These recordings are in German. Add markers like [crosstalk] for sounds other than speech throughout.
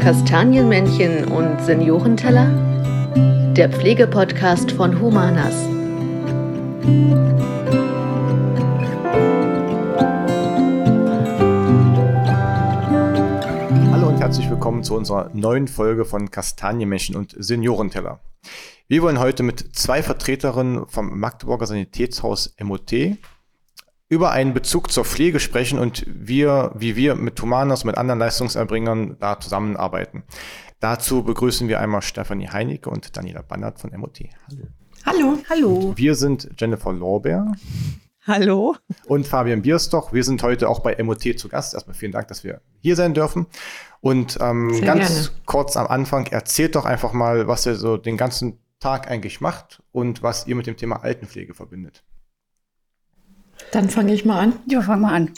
Kastanienmännchen und Seniorenteller? Der Pflegepodcast von Humanas. Hallo und herzlich willkommen zu unserer neuen Folge von Kastanienmännchen und Seniorenteller. Wir wollen heute mit zwei Vertreterinnen vom Magdeburger Sanitätshaus MOT über einen Bezug zur Pflege sprechen und wir, wie wir mit Humanas, mit anderen Leistungserbringern da zusammenarbeiten. Dazu begrüßen wir einmal Stefanie Heinecke und Daniela Bannert von MOT. Hallo. Hallo. Hallo. Wir sind Jennifer Lorbeer. Hallo. Und Fabian Bierstoch. Wir sind heute auch bei MOT zu Gast. Erstmal vielen Dank, dass wir hier sein dürfen. Und ähm, ganz gerne. kurz am Anfang, erzählt doch einfach mal, was ihr so den ganzen Tag eigentlich macht und was ihr mit dem Thema Altenpflege verbindet. Dann fange ich mal an. Ja, fang mal an.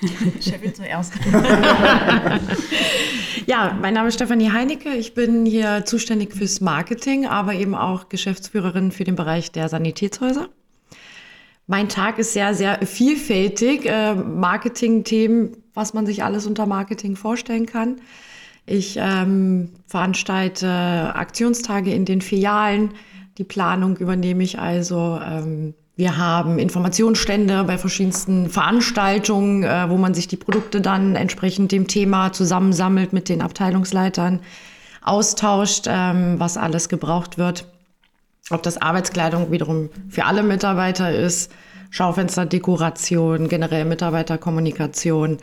[laughs] Chefin zuerst. [laughs] ja, mein Name ist Stefanie Heinecke. Ich bin hier zuständig fürs Marketing, aber eben auch Geschäftsführerin für den Bereich der Sanitätshäuser. Mein Tag ist sehr, sehr vielfältig. Äh, Marketing-Themen, was man sich alles unter Marketing vorstellen kann. Ich ähm, veranstalte Aktionstage in den Filialen. Die Planung übernehme ich also. Ähm, wir haben Informationsstände bei verschiedensten Veranstaltungen, äh, wo man sich die Produkte dann entsprechend dem Thema zusammensammelt mit den Abteilungsleitern, austauscht, ähm, was alles gebraucht wird. Ob das Arbeitskleidung wiederum für alle Mitarbeiter ist, Schaufensterdekoration, generell Mitarbeiterkommunikation,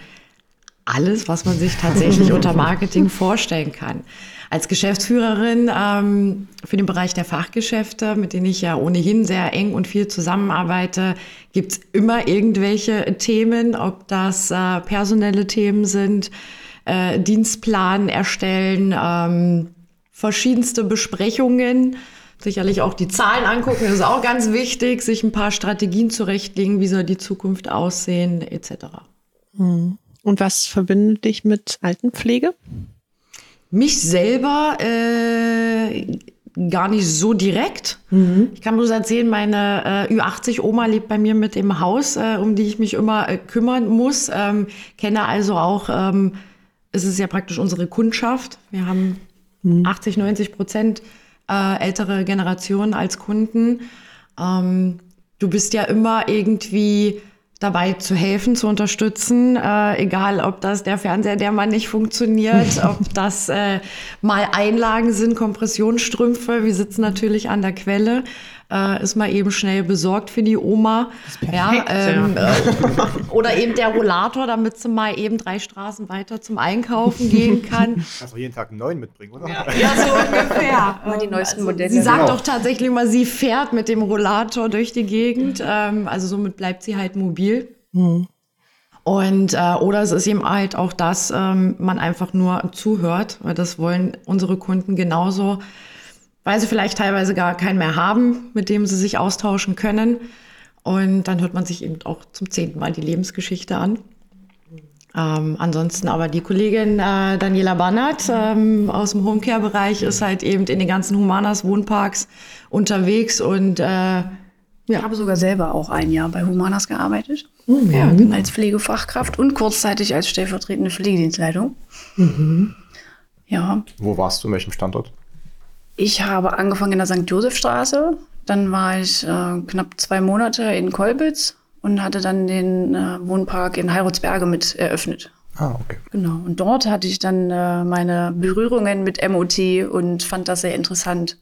alles, was man sich tatsächlich [laughs] unter Marketing vorstellen kann als Geschäftsführerin ähm, für den Bereich der Fachgeschäfte, mit denen ich ja ohnehin sehr eng und viel zusammenarbeite, gibt's immer irgendwelche Themen, ob das äh, personelle Themen sind, äh, Dienstplan erstellen, ähm, verschiedenste Besprechungen, sicherlich auch die Zahlen angucken, das ist auch ganz wichtig, sich ein paar Strategien zurechtlegen, wie soll die Zukunft aussehen, etc. Hm. Und was verbindet dich mit Altenpflege? Mich selber äh, gar nicht so direkt. Mhm. Ich kann bloß erzählen, meine äh, Ü80-Oma lebt bei mir mit im Haus, äh, um die ich mich immer äh, kümmern muss. Ähm, kenne also auch, ähm, es ist ja praktisch unsere Kundschaft. Wir haben mhm. 80, 90 Prozent äh, ältere Generationen als Kunden. Ähm, du bist ja immer irgendwie dabei zu helfen, zu unterstützen, äh, egal ob das der Fernseher, der mal nicht funktioniert, [laughs] ob das äh, mal Einlagen sind, Kompressionsstrümpfe. Wir sitzen natürlich an der Quelle äh, ist mal eben schnell besorgt für die Oma. ja, ähm, ja. [laughs] Oder eben der Rollator, damit sie mal eben drei Straßen weiter zum Einkaufen [laughs] gehen kann. Kannst du jeden Tag einen neuen mitbringen, oder? Ja, ja so ungefähr. Mal die neuesten also, Modelle. Sie sagt genau. doch tatsächlich mal, sie fährt mit dem Rollator durch die Gegend. Ähm, also somit bleibt sie halt mobil. Mhm. Und äh, oder es ist eben halt auch das, ähm, man einfach nur zuhört, weil das wollen unsere Kunden genauso weil sie vielleicht teilweise gar keinen mehr haben, mit dem sie sich austauschen können. Und dann hört man sich eben auch zum zehnten Mal die Lebensgeschichte an. Ähm, ansonsten aber die Kollegin äh, Daniela Bannert ähm, aus dem Homecare-Bereich ist halt eben in den ganzen Humanas Wohnparks unterwegs und äh, ja. Ich habe sogar selber auch ein Jahr bei Humanas gearbeitet. Mhm. Ja, genau. Als Pflegefachkraft und kurzzeitig als stellvertretende Pflegedienstleitung. Mhm. Ja. Wo warst du? In welchem Standort? Ich habe angefangen in der St. Josefstraße. Dann war ich äh, knapp zwei Monate in Kolbitz und hatte dann den äh, Wohnpark in Heiratsberge mit eröffnet. Ah, okay. Genau. Und dort hatte ich dann äh, meine Berührungen mit MOT und fand das sehr interessant,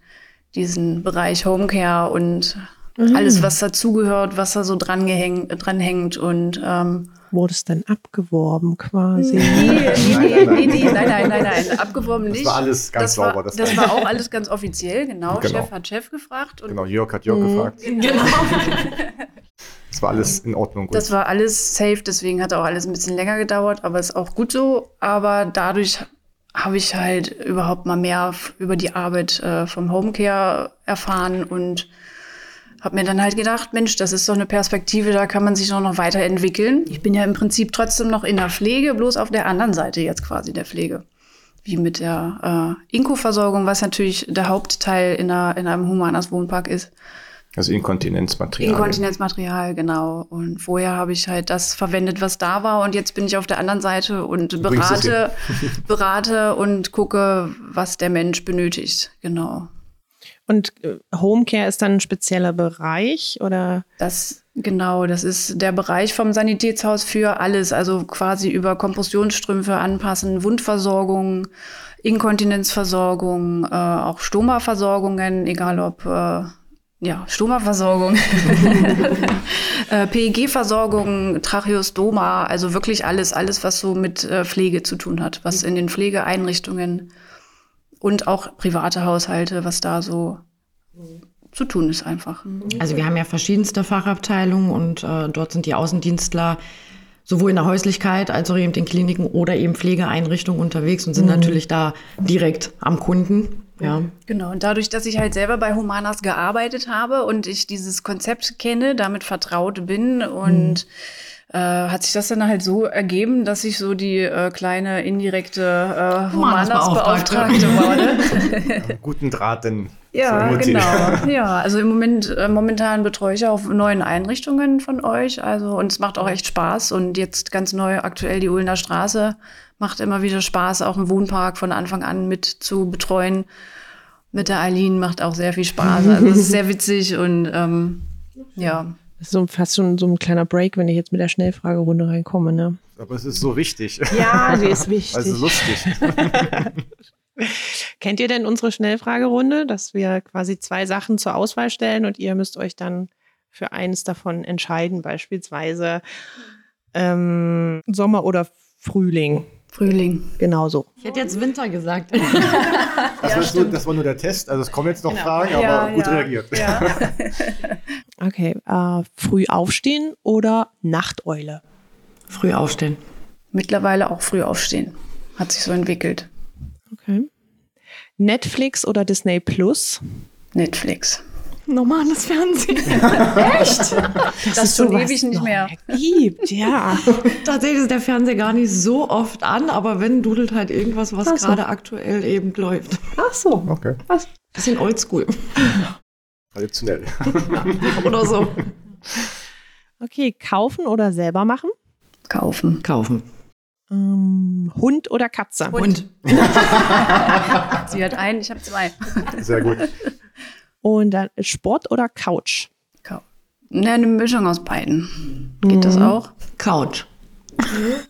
diesen Bereich Homecare und mhm. alles, was dazugehört, was da so dran, dranhängt und ähm, wurde es dann abgeworben quasi? Nee, nee, nee, nee, nee, nein, nein, nein, nein, abgeworben nicht. Das war alles ganz das sauber. War, das, das war [laughs] auch alles ganz offiziell, genau. genau. Chef hat Chef gefragt. Und genau, Jörg hat Jörg mhm. gefragt. [laughs] Genau. Das war alles in Ordnung. Gut. Das war alles safe, deswegen hat auch alles ein bisschen länger gedauert, aber ist auch gut so. Aber dadurch habe ich halt überhaupt mal mehr über die Arbeit äh, vom Homecare erfahren und habe mir dann halt gedacht, Mensch, das ist doch eine Perspektive, da kann man sich doch noch weiterentwickeln. Ich bin ja im Prinzip trotzdem noch in der Pflege, bloß auf der anderen Seite jetzt quasi der Pflege. Wie mit der äh, Inko-Versorgung, was natürlich der Hauptteil in, einer, in einem Humanas Wohnpark ist. Also Inkontinenzmaterial. Inkontinenzmaterial, genau. Und vorher habe ich halt das verwendet, was da war. Und jetzt bin ich auf der anderen Seite und berate, [laughs] berate und gucke, was der Mensch benötigt. Genau. Und äh, Homecare ist dann ein spezieller Bereich oder? Das, genau, das ist der Bereich vom Sanitätshaus für alles. Also quasi über Kompressionsstrümpfe anpassen, Wundversorgung, Inkontinenzversorgung, äh, auch Stoma-Versorgungen, egal ob äh, ja, Stoma-Versorgung, [laughs] [laughs] äh, PEG-Versorgung, Tracheostoma, also wirklich alles, alles, was so mit äh, Pflege zu tun hat, was in den Pflegeeinrichtungen und auch private Haushalte, was da so zu tun ist einfach. Also wir haben ja verschiedenste Fachabteilungen und äh, dort sind die Außendienstler sowohl in der Häuslichkeit als auch eben in Kliniken oder eben Pflegeeinrichtungen unterwegs und sind natürlich da direkt am Kunden. Ja. Genau, und dadurch, dass ich halt selber bei Humanas gearbeitet habe und ich dieses Konzept kenne, damit vertraut bin und äh, hat sich das dann halt so ergeben, dass ich so die äh, kleine indirekte äh, Humanas-Beauftragte Humanas-Beauftragte [laughs] wurde. Guten Draht denn Ja, genau. [laughs] Ja, also im Moment, äh, momentan betreue ich auch neuen Einrichtungen von euch. Also, und es macht auch echt Spaß. Und jetzt ganz neu aktuell die Ulner Straße macht immer wieder Spaß, auch einen Wohnpark von Anfang an mit zu betreuen. Mit der Eileen macht auch sehr viel Spaß. Also, es ist sehr [laughs] witzig und ähm, ja. Das ist so fast schon so ein kleiner Break, wenn ich jetzt mit der Schnellfragerunde reinkomme, ne? Aber es ist so wichtig. Ja, [laughs] die ist wichtig. Also lustig. [laughs] Kennt ihr denn unsere Schnellfragerunde, dass wir quasi zwei Sachen zur Auswahl stellen und ihr müsst euch dann für eines davon entscheiden, beispielsweise ähm, Sommer oder Frühling? Frühling. Genauso. Ich hätte jetzt Winter gesagt. Das, war [laughs] nur, das war nur der Test. Also es kommen jetzt noch Fragen, aber Ja, gut ja. reagiert. Ja. [laughs] Okay, äh, früh aufstehen oder Nachteule? Früh aufstehen. Mittlerweile auch früh aufstehen. Hat sich so entwickelt. Okay. Netflix oder Disney Plus? Netflix. Normales Fernsehen. [laughs] Das, ist schon ewig nicht mehr. Gibt, ja. [laughs] Tatsächlich ist der Fernseher gar nicht so oft an, aber wenn, dudelt halt irgendwas, was so. gerade aktuell eben läuft. Ach so. Okay. Bisschen oldschool Traditionell. [laughs] oder so. Okay, kaufen oder selber machen? Kaufen. Kaufen. Ähm, Hund oder Katze? Und Sie hat einen, ich habe zwei. Sehr gut. Und dann Sport oder Couch? Ne, eine Mischung aus beiden. Geht das auch? Couch.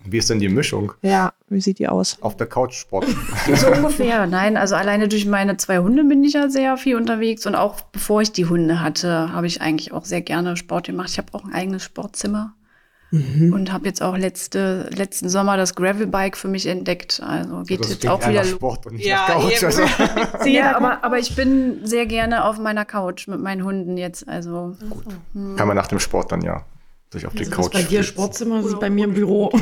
Wie ist denn die Mischung? Ja, wie sieht die aus? Auf der Couch Sport. [laughs] So ungefähr. Nein, also alleine durch meine zwei Hunde bin ich ja sehr viel unterwegs. Und auch bevor ich die Hunde hatte, habe ich eigentlich auch sehr gerne Sport gemacht. Ich habe auch ein eigenes Sportzimmer. Und habe jetzt auch letzte, letzten Sommer das Gravelbike für mich entdeckt. Also geht Das jetzt auch wieder. Sport und nicht Ja, nach Couch. Also, [laughs] Ja, aber, aber ich bin sehr gerne auf meiner Couch mit meinen Hunden jetzt. Also kann man nach dem Sport dann ja sich auf die Also das Couch ist bei dir. Sportzimmer, das ist bei mir im Büro. [laughs]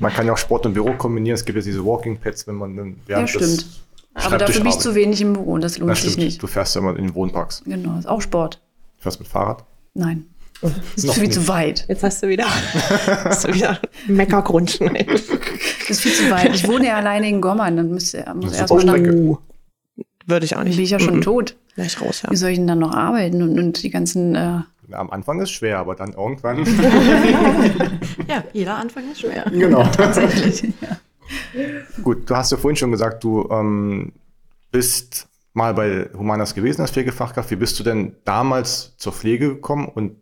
Man kann ja auch Sport und Büro kombinieren. Es gibt ja diese Walking Pads, wenn man dann ja, während stimmt. des Aber dafür bin ich zu wenig im Büro und das lohnt Das sich stimmt. nicht. Du fährst ja immer in den Wohnparks. Genau, ist auch Sport. Du fährst mit Fahrrad? Nein. Das ist viel nicht. zu weit. Jetzt hast du wieder, [laughs] hast du wieder Meckergrund. Das ist viel zu weit. Ich wohne ja alleine in Gommern, dann müsste er muss Das ist erst super mal nach, würde ich auch dann nicht. bin ich ja schon Mhm. tot. Gleich raus, ja. Wie soll ich denn dann noch arbeiten und, und die ganzen äh, Am Anfang ist schwer, aber dann irgendwann. [laughs] Ja, jeder Anfang ist schwer. genau. [laughs] Tatsächlich. Gut, du hast ja vorhin schon gesagt, du ähm, bist mal bei Humanas gewesen als Pflegefachkraft. Wie bist du denn damals zur Pflege gekommen und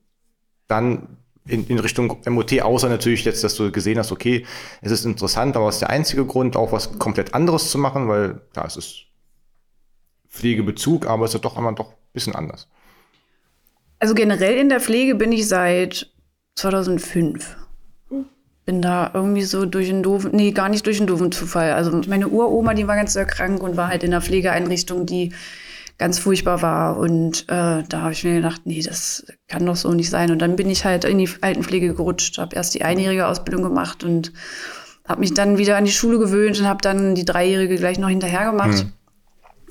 dann in, in Richtung MOT, außer natürlich jetzt, dass du gesehen hast, okay, es ist interessant, aber es ist der einzige Grund, auch was komplett anderes zu machen, weil da es ist Pflegebezug, aber es ist ja doch immer doch ein bisschen anders. Also generell in der Pflege bin ich seit 2005. Bin da irgendwie so durch einen doofen, nee, gar nicht durch einen doofen Zufall. Also meine Uroma, die war ganz sehr krank und war halt in einer Pflegeeinrichtung, die ganz furchtbar war. Und äh, da habe ich mir gedacht, nee, das kann doch so nicht sein. Und dann bin ich halt in die Altenpflege gerutscht, habe erst die einjährige Ausbildung gemacht und habe mich dann wieder an die Schule gewöhnt und habe dann die dreijährige gleich noch hinterher gemacht.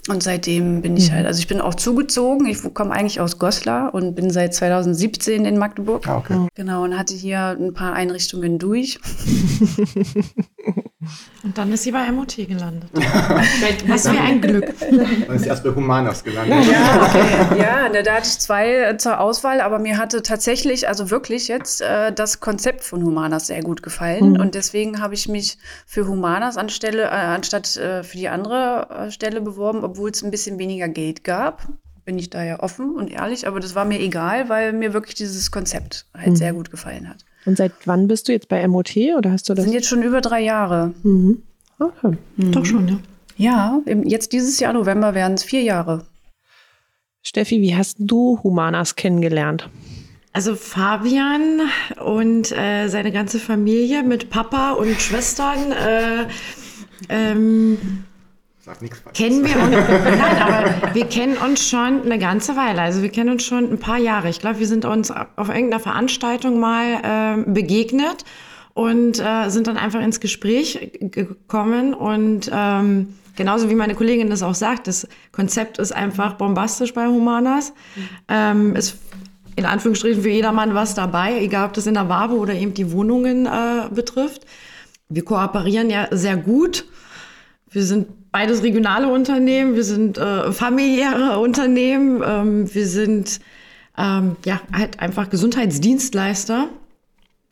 Und seitdem bin ich halt, also ich bin auch zugezogen. Ich komme eigentlich aus Goslar und bin seit 2017 in Magdeburg. Ah, okay. Genau, und hatte hier ein paar Einrichtungen durch. [laughs] Und dann ist sie bei MOT gelandet. [laughs] Was für ein Glück. Dann ist sie erst bei Humanas gelandet. Ja, okay. [laughs] ja ne, da hatte ich zwei äh, zur Auswahl, aber mir hatte tatsächlich, also wirklich jetzt, äh, das Konzept von Humanas sehr gut gefallen. Mhm. Und deswegen habe ich mich für Humanas anstelle, äh, anstatt äh, für die andere äh, Stelle beworben, obwohl es ein bisschen weniger Geld gab. Bin ich da ja offen und ehrlich, aber das war mir egal, weil mir wirklich dieses Konzept halt Mhm. sehr gut gefallen hat. Und seit wann bist du jetzt bei MOT oder hast du Das sind jetzt schon über drei Jahre. Mhm. Okay. Doch schon, ja. Ja, jetzt dieses Jahr November werden es vier Jahre. Steffi, wie hast du Humanas kennengelernt? Also Fabian und äh, seine ganze Familie mit Papa und Schwestern äh, ähm, Sag nichts falsch. kennen wir uns. [laughs] Nein, aber wir kennen uns schon eine ganze Weile. Also wir kennen uns schon ein paar Jahre. Ich glaube, wir sind uns auf irgendeiner Veranstaltung mal ähm, begegnet und äh, sind dann einfach ins Gespräch gekommen. Und ähm, genauso wie meine Kollegin das auch sagt, das Konzept ist einfach bombastisch bei Humanas. Ähm, ist in Anführungsstrichen für jedermann was dabei, egal ob das in der Wabe oder eben die Wohnungen äh, betrifft. Wir kooperieren ja sehr gut. Wir sind beides regionale Unternehmen, wir sind äh, familiäre Unternehmen, ähm, wir sind ähm, ja halt einfach Gesundheitsdienstleister.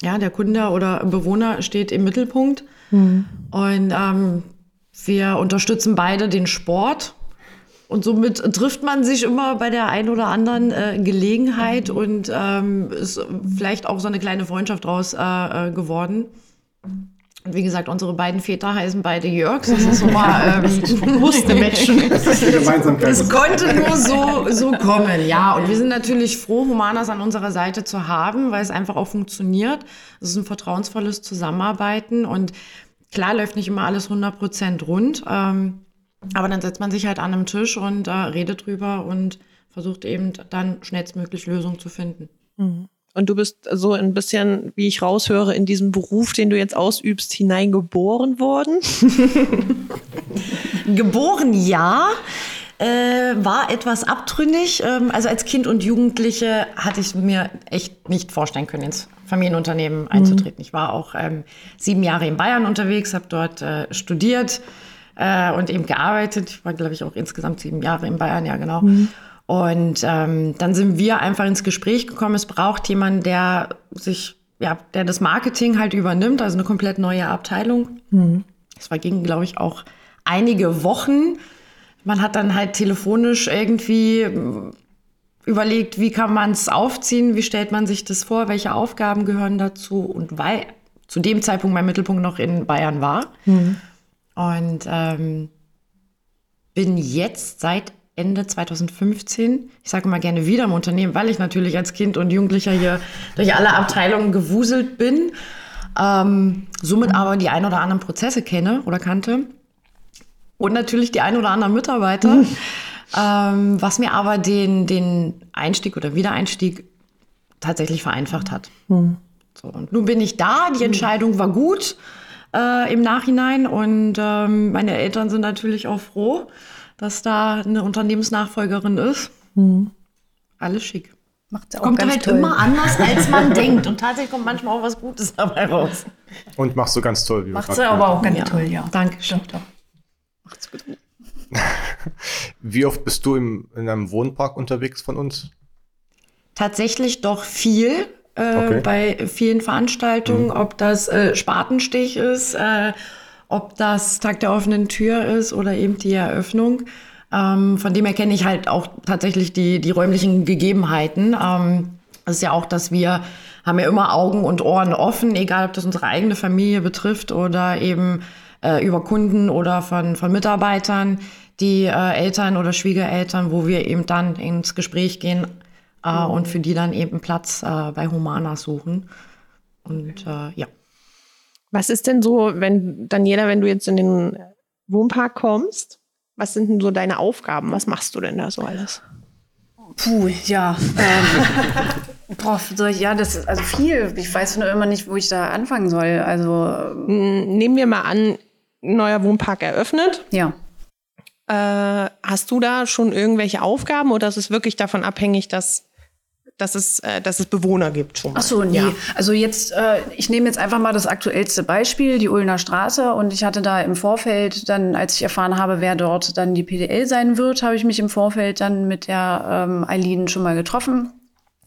Ja, der Kunde oder Bewohner steht im Mittelpunkt. Und ähm, wir unterstützen beide den Sport. Und somit trifft man sich immer bei der einen oder anderen äh, Gelegenheit und ähm, ist vielleicht auch so eine kleine Freundschaft draus äh, äh, geworden. Und wie gesagt, unsere beiden Väter heißen beide Jörgs. Das ist so mal, [laughs] ähm, musste matchen. Das ist die Gemeinsamkeit. Es konnte nur so, so kommen, ja. Und wir sind natürlich froh, Humanas an unserer Seite zu haben, weil es einfach auch funktioniert. Es ist ein vertrauensvolles Zusammenarbeiten und klar läuft nicht immer alles 100% rund. Ähm, aber dann setzt man sich halt an einem Tisch und äh, redet drüber und versucht eben dann schnellstmöglich Lösungen zu finden. Und du bist so ein bisschen, wie ich raushöre, in diesen Beruf, den du jetzt ausübst, hineingeboren worden. [laughs] Geboren ja, äh, war etwas abtrünnig. Ähm, also als Kind und Jugendliche hatte ich mir echt nicht vorstellen können, ins Familienunternehmen einzutreten. Ich war auch ähm, sieben Jahre in Bayern unterwegs, habe dort äh, studiert äh, und eben gearbeitet. Ich war, glaube ich, auch insgesamt sieben Jahre in Bayern, ja genau. Und ähm, dann sind wir einfach ins Gespräch gekommen. Es braucht jemanden, der sich, ja, der das Marketing halt übernimmt, also eine komplett neue Abteilung. Es vergingen, glaube ich, auch einige Wochen. Man hat dann halt telefonisch irgendwie ähm, überlegt, wie kann man es aufziehen, wie stellt man sich das vor, welche Aufgaben gehören dazu. Und weil zu dem Zeitpunkt mein Mittelpunkt noch in Bayern war. Und ähm, bin jetzt seit Ende 2015, ich sage mal gerne wieder im Unternehmen, weil ich natürlich als Kind und Jugendlicher hier durch alle Abteilungen gewuselt bin, ähm, somit aber die ein oder anderen Prozesse kenne oder kannte. Und natürlich die ein oder anderen Mitarbeiter, ähm, was mir aber den, den Einstieg oder Wiedereinstieg tatsächlich vereinfacht hat. So, und nun bin ich da, die Entscheidung war gut äh, im Nachhinein. Und ähm, meine Eltern sind natürlich auch froh, dass da eine Unternehmensnachfolgerin ist. Alles schick. Macht auch Kommt ganz halt toll. immer anders, als man [laughs] denkt. Und tatsächlich kommt manchmal auch was Gutes dabei raus. Und machst du ganz toll. Wie Macht sie aber auch ganz Ja. toll, ja. Dankeschön. Doch, doch. Macht's gut. [laughs] Wie oft bist du im, in einem Wohnpark unterwegs von uns? Tatsächlich doch viel. Äh, Okay. bei vielen Veranstaltungen, ob das äh, Spatenstich ist, äh, ob das Tag der offenen Tür ist oder eben die Eröffnung. Ähm, von dem her kenne ich halt auch tatsächlich die, die räumlichen Gegebenheiten. Ähm, das ist ja auch, dass wir haben ja immer Augen und Ohren offen, egal ob das unsere eigene Familie betrifft oder eben äh, über Kunden oder von, von Mitarbeitern, die äh, Eltern oder Schwiegereltern, wo wir eben dann ins Gespräch gehen äh, und für die dann eben Platz äh, bei Humana suchen. Und äh, ja. Was ist denn so, wenn, Daniela, wenn du jetzt in den Wohnpark kommst, was sind denn so deine Aufgaben? Was machst du denn da so alles? Puh, ja. Ähm, [laughs] boah, ich, ja, das ist also viel. Ich weiß nur immer nicht, wo ich da anfangen soll. Also, Hm, Nehmen wir mal an, neuer Wohnpark eröffnet. ja. Äh, hast du da schon irgendwelche Aufgaben oder ist es wirklich davon abhängig, dass dass es, äh, dass es Bewohner gibt schon. Mal. Ach so, nee. Ja. Also jetzt, äh, ich nehme jetzt einfach mal das aktuellste Beispiel, die Ulner Straße. Und ich hatte da im Vorfeld dann, als ich erfahren habe, wer dort dann die PDL sein wird, habe ich mich im Vorfeld dann mit der ähm, Eileen schon mal getroffen.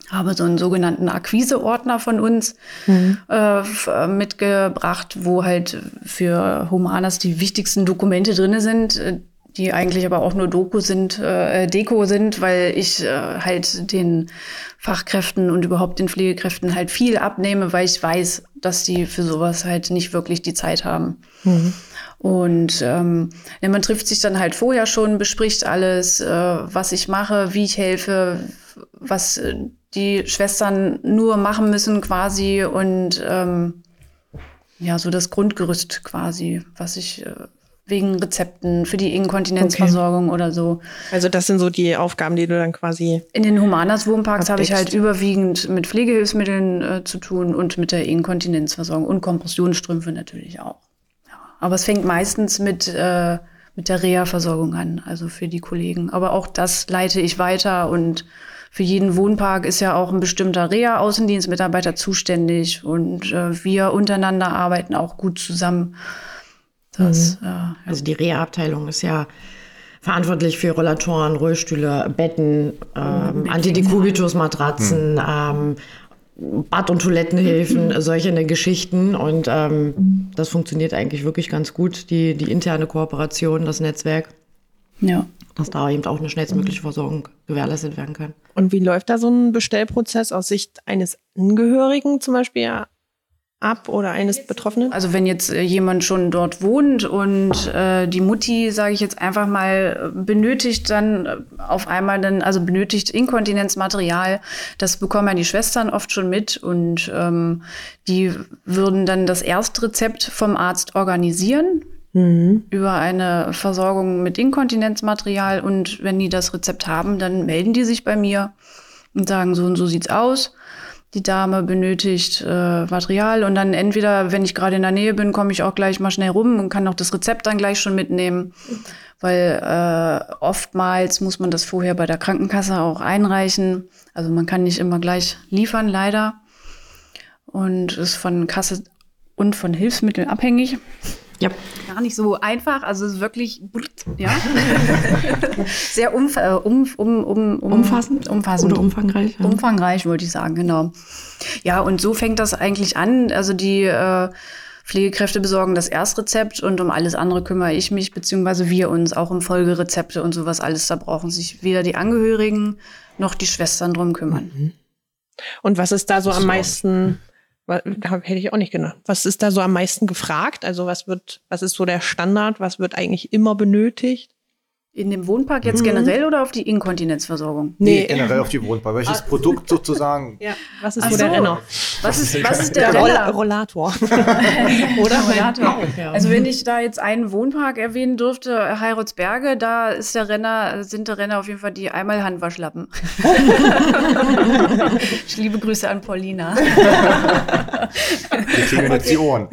Habe so einen sogenannten Akquiseordner von uns äh, f- äh, mitgebracht, wo halt für Humanas die wichtigsten Dokumente drinne sind, äh, die eigentlich aber auch nur Doku sind, äh, Deko sind, weil ich äh, halt den Fachkräften und überhaupt den Pflegekräften halt viel abnehme, weil ich weiß, dass die für sowas halt nicht wirklich die Zeit haben. Und ähm, man trifft sich dann halt vorher schon, bespricht alles, äh, was ich mache, wie ich helfe, was äh, die Schwestern nur machen müssen quasi und ähm, ja, so das Grundgerüst quasi, was ich äh, wegen Rezepten für die Inkontinenzversorgung oder so. Also das sind so die Aufgaben, die du dann quasi. In den Humanas Wohnparks habe ich halt überwiegend mit Pflegehilfsmitteln äh, zu tun und mit der Inkontinenzversorgung und Kompressionsstrümpfe natürlich auch. Ja. Aber es fängt meistens mit, äh, mit der Reha-Versorgung an, also für die Kollegen. Aber auch das leite ich weiter und für jeden Wohnpark ist ja auch ein bestimmter Reha-Außendienstmitarbeiter zuständig und äh, wir untereinander arbeiten auch gut zusammen. Das, äh, ja. Also die Reha-Abteilung ist ja verantwortlich für Rollatoren, Rollstühle, Betten, ähm, Antidekubitus-Matratzen, ähm, Bad- und Toilettenhilfen, solche eine Geschichten. Und ähm, das funktioniert eigentlich wirklich ganz gut, die, die interne Kooperation, das Netzwerk, ja. dass da eben auch eine schnellstmögliche Versorgung gewährleistet werden kann. Und wie läuft da so ein Bestellprozess aus Sicht eines Angehörigen zum Beispiel ab oder eines Betroffenen? Also wenn jetzt äh, jemand schon dort wohnt und äh, die Mutti, sage ich jetzt einfach mal, benötigt dann äh, auf einmal dann, also benötigt Inkontinenzmaterial, das bekommen ja die Schwestern oft schon mit und ähm, die würden dann das Erstrezept vom Arzt organisieren über eine Versorgung mit Inkontinenzmaterial und wenn die das Rezept haben, dann melden die sich bei mir und sagen, so und so sieht's aus. Die Dame benötigt äh, Material und dann entweder, wenn ich gerade in der Nähe bin, komme ich auch gleich mal schnell rum und kann auch das Rezept dann gleich schon mitnehmen, weil äh, oftmals muss man das vorher bei der Krankenkasse auch einreichen. Also man kann nicht immer gleich liefern, leider. Und ist von Kasse und von Hilfsmitteln abhängig. Ja. Gar nicht so einfach, also es ist wirklich ja. [laughs] sehr umf äh, um, um, um, um, Umfassend? umfassend. Oder umfangreich, ja. Umfangreich, wollte ich sagen, genau. Ja, und so fängt das eigentlich an. Also die äh, Pflegekräfte besorgen das Erstrezept und um alles andere kümmere ich mich, beziehungsweise wir uns auch um Folgerezepte und sowas alles. Da brauchen sich weder die Angehörigen noch die Schwestern drum kümmern. Und was ist da so am ist meisten, hab- hätte ich auch nicht gedacht, was ist da so am meisten gefragt? Also was wird, was ist so der Standard? Was wird eigentlich immer benötigt? In dem Wohnpark jetzt generell oder auf die Inkontinenzversorgung? Nee, generell auf die Wohnbar. Welches Produkt sozusagen? [laughs] Ja, was ist so der. Renner? Was ist, [laughs] was ist der, Der Roll Renner? Rollator. [laughs] Oder Rollator. Also wenn ich da jetzt einen Wohnpark erwähnen dürfte, Heiratsberge, da ist der Renner, sind der Renner auf jeden Fall die einmal Handwaschlappen. ich liebe Grüße an Paulina. Wir kriegen jetzt die Ohren.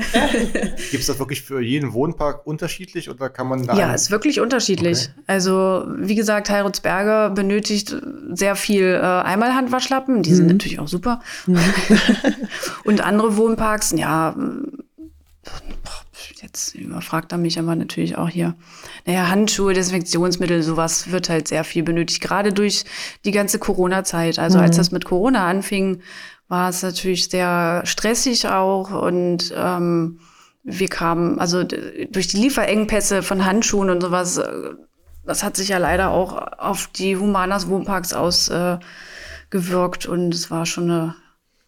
Gibt es das wirklich für jeden Wohnpark unterschiedlich oder kann man da. Ja, ist wirklich unterschiedlich. Also wie gesagt, Heiratsberge benötigt sehr viel äh, Einmalhandwaschlappen. Die sind natürlich auch super. [laughs] Und andere Wohnparks, ja, jetzt überfragt er mich aber natürlich auch hier. Naja, Handschuhe, Desinfektionsmittel, sowas wird halt sehr viel benötigt. Gerade durch die ganze Corona-Zeit. Also als das mit Corona anfing, war es natürlich sehr stressig auch und ähm, wir kamen, also durch die Lieferengpässe von Handschuhen und sowas, äh, das hat sich ja leider auch auf die Humanas Wohnparks ausgewirkt äh, und es war schon eine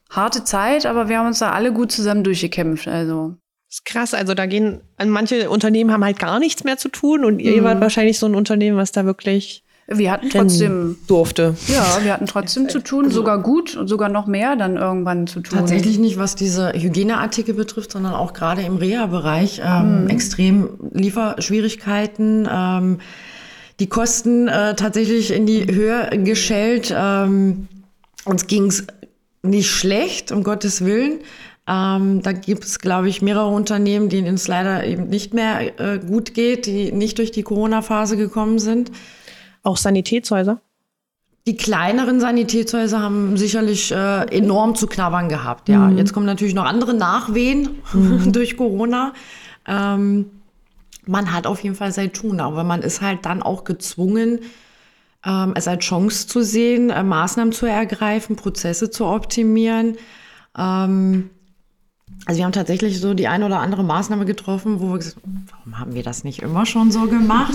harte Zeit, aber wir haben uns da alle gut zusammen durchgekämpft. Also Das ist krass. Also da gehen, an manche Unternehmen haben halt gar nichts mehr zu tun und ihr wart wahrscheinlich so ein Unternehmen, was da wirklich wir hatten trotzdem, durfte. ja, wir hatten trotzdem zu tun, sogar gut und sogar noch mehr dann irgendwann zu tun. Tatsächlich nicht, was diese Hygieneartikel betrifft, sondern auch gerade im Reha-Bereich ähm, extrem Lieferschwierigkeiten, ähm, die Kosten äh, tatsächlich in die Höhe geschellt. Ähm, uns ging's nicht schlecht, um Gottes Willen. Ähm, da gibt es, glaube ich, mehrere Unternehmen, denen es leider eben nicht mehr äh, gut geht, die nicht durch die Corona-Phase gekommen sind. Auch Sanitätshäuser. Die kleineren Sanitätshäuser haben sicherlich äh, enorm zu knabbern gehabt. Ja, jetzt kommen natürlich noch andere Nachwehen [laughs] durch Corona. Ähm, man hat auf jeden Fall sein Tun, aber man ist halt dann auch gezwungen, ähm, es als Chance zu sehen, äh, Maßnahmen zu ergreifen, Prozesse zu optimieren. Ähm, also wir haben tatsächlich so die eine oder andere Maßnahme getroffen, wo wir gesagt haben, warum haben wir das nicht immer schon so gemacht?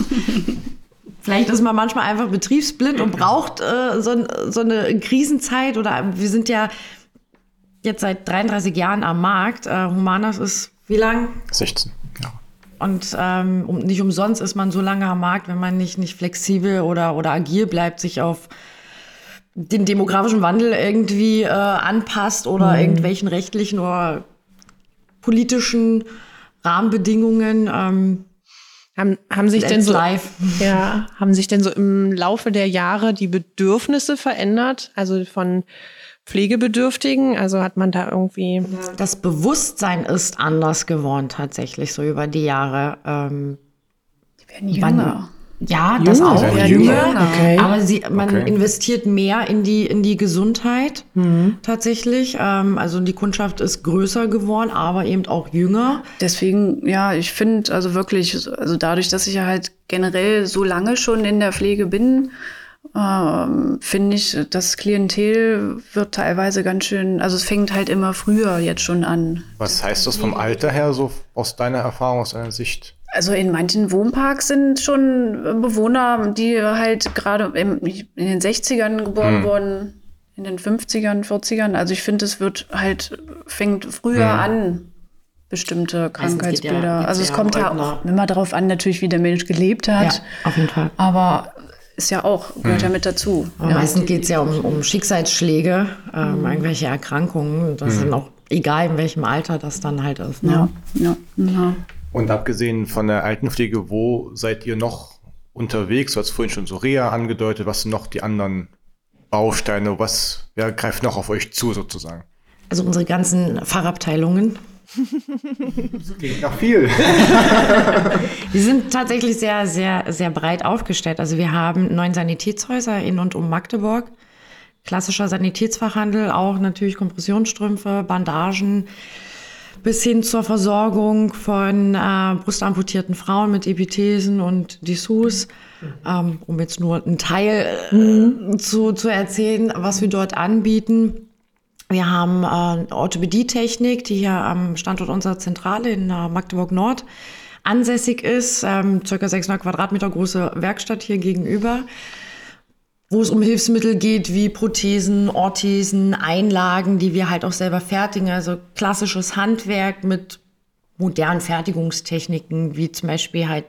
[laughs] Vielleicht ist man manchmal einfach betriebsblind und braucht äh, so, so eine Krisenzeit oder wir sind ja jetzt seit 33 Jahren am Markt. Äh, Humanas ist wie lang? 16. Und ähm, nicht umsonst ist man so lange am Markt, wenn man nicht, nicht flexibel oder, oder agil bleibt, sich auf den demografischen Wandel irgendwie äh, anpasst oder irgendwelchen rechtlichen oder politischen Rahmenbedingungen. Ähm, Haben, haben sich denn so, live. [laughs] ja, haben sich denn so im Laufe der Jahre die Bedürfnisse verändert? Also von Pflegebedürftigen? Also hat man da irgendwie, Das Bewusstsein ist anders geworden tatsächlich so über die Jahre. Ähm, Die werden jünger. ja, das Jünger auch. werden Jünger. jünger. Okay. Aber sie, man Okay. investiert mehr in die, in die Gesundheit tatsächlich. Ähm, also die Kundschaft ist größer geworden, aber eben auch jünger. Deswegen, ja, ich finde also wirklich, also dadurch, dass ich ja halt generell so lange schon in der Pflege bin, ähm, finde ich, das Klientel wird teilweise ganz schön, also es fängt halt immer früher jetzt schon an. Was heißt das vom Alter her, so aus deiner Erfahrung, aus deiner Sicht? Also in manchen Wohnparks sind schon Bewohner, die halt gerade in den 60ern geboren wurden, in den 50ern, 40ern. Also ich finde, es wird halt, fängt früher an, bestimmte ja Krankheitsbilder. jetzt also es kommt ja auch immer darauf an, natürlich, wie der Mensch gelebt hat. auf jeden Fall. Aber ist ja auch, gehört ja mit dazu. Aber meistens geht es ja um, um Schicksalsschläge, ähm, irgendwelche Erkrankungen. Das sind auch egal, in welchem Alter das dann halt ist. Ne? Ja, ja, ja. Und abgesehen von der Altenpflege, wo seid ihr noch unterwegs? Du hast vorhin schon so Reha angedeutet. Was sind noch die anderen Bausteine? Was ja, greift noch auf euch zu sozusagen? Also unsere ganzen Fachabteilungen, Klingt [laughs] nach viel. [laughs] die sind tatsächlich sehr, sehr, sehr breit aufgestellt. Also wir haben neun Sanitätshäuser in und um Magdeburg. Klassischer Sanitätsfachhandel, auch natürlich Kompressionsstrümpfe, Bandagen, bis hin zur Versorgung von äh, brustamputierten Frauen mit Epithesen und Dessous, ähm, um jetzt nur einen Teil äh, zu, zu erzählen, was wir dort anbieten. Wir haben äh, Orthopädietechnik, die hier am Standort unserer Zentrale in äh, Magdeburg Nord ansässig ist, ähm, circa 600 Quadratmeter große Werkstatt hier gegenüber wo es um Hilfsmittel geht wie Prothesen, Orthesen, Einlagen, die wir halt auch selber fertigen. Also klassisches Handwerk mit modernen Fertigungstechniken, wie zum Beispiel halt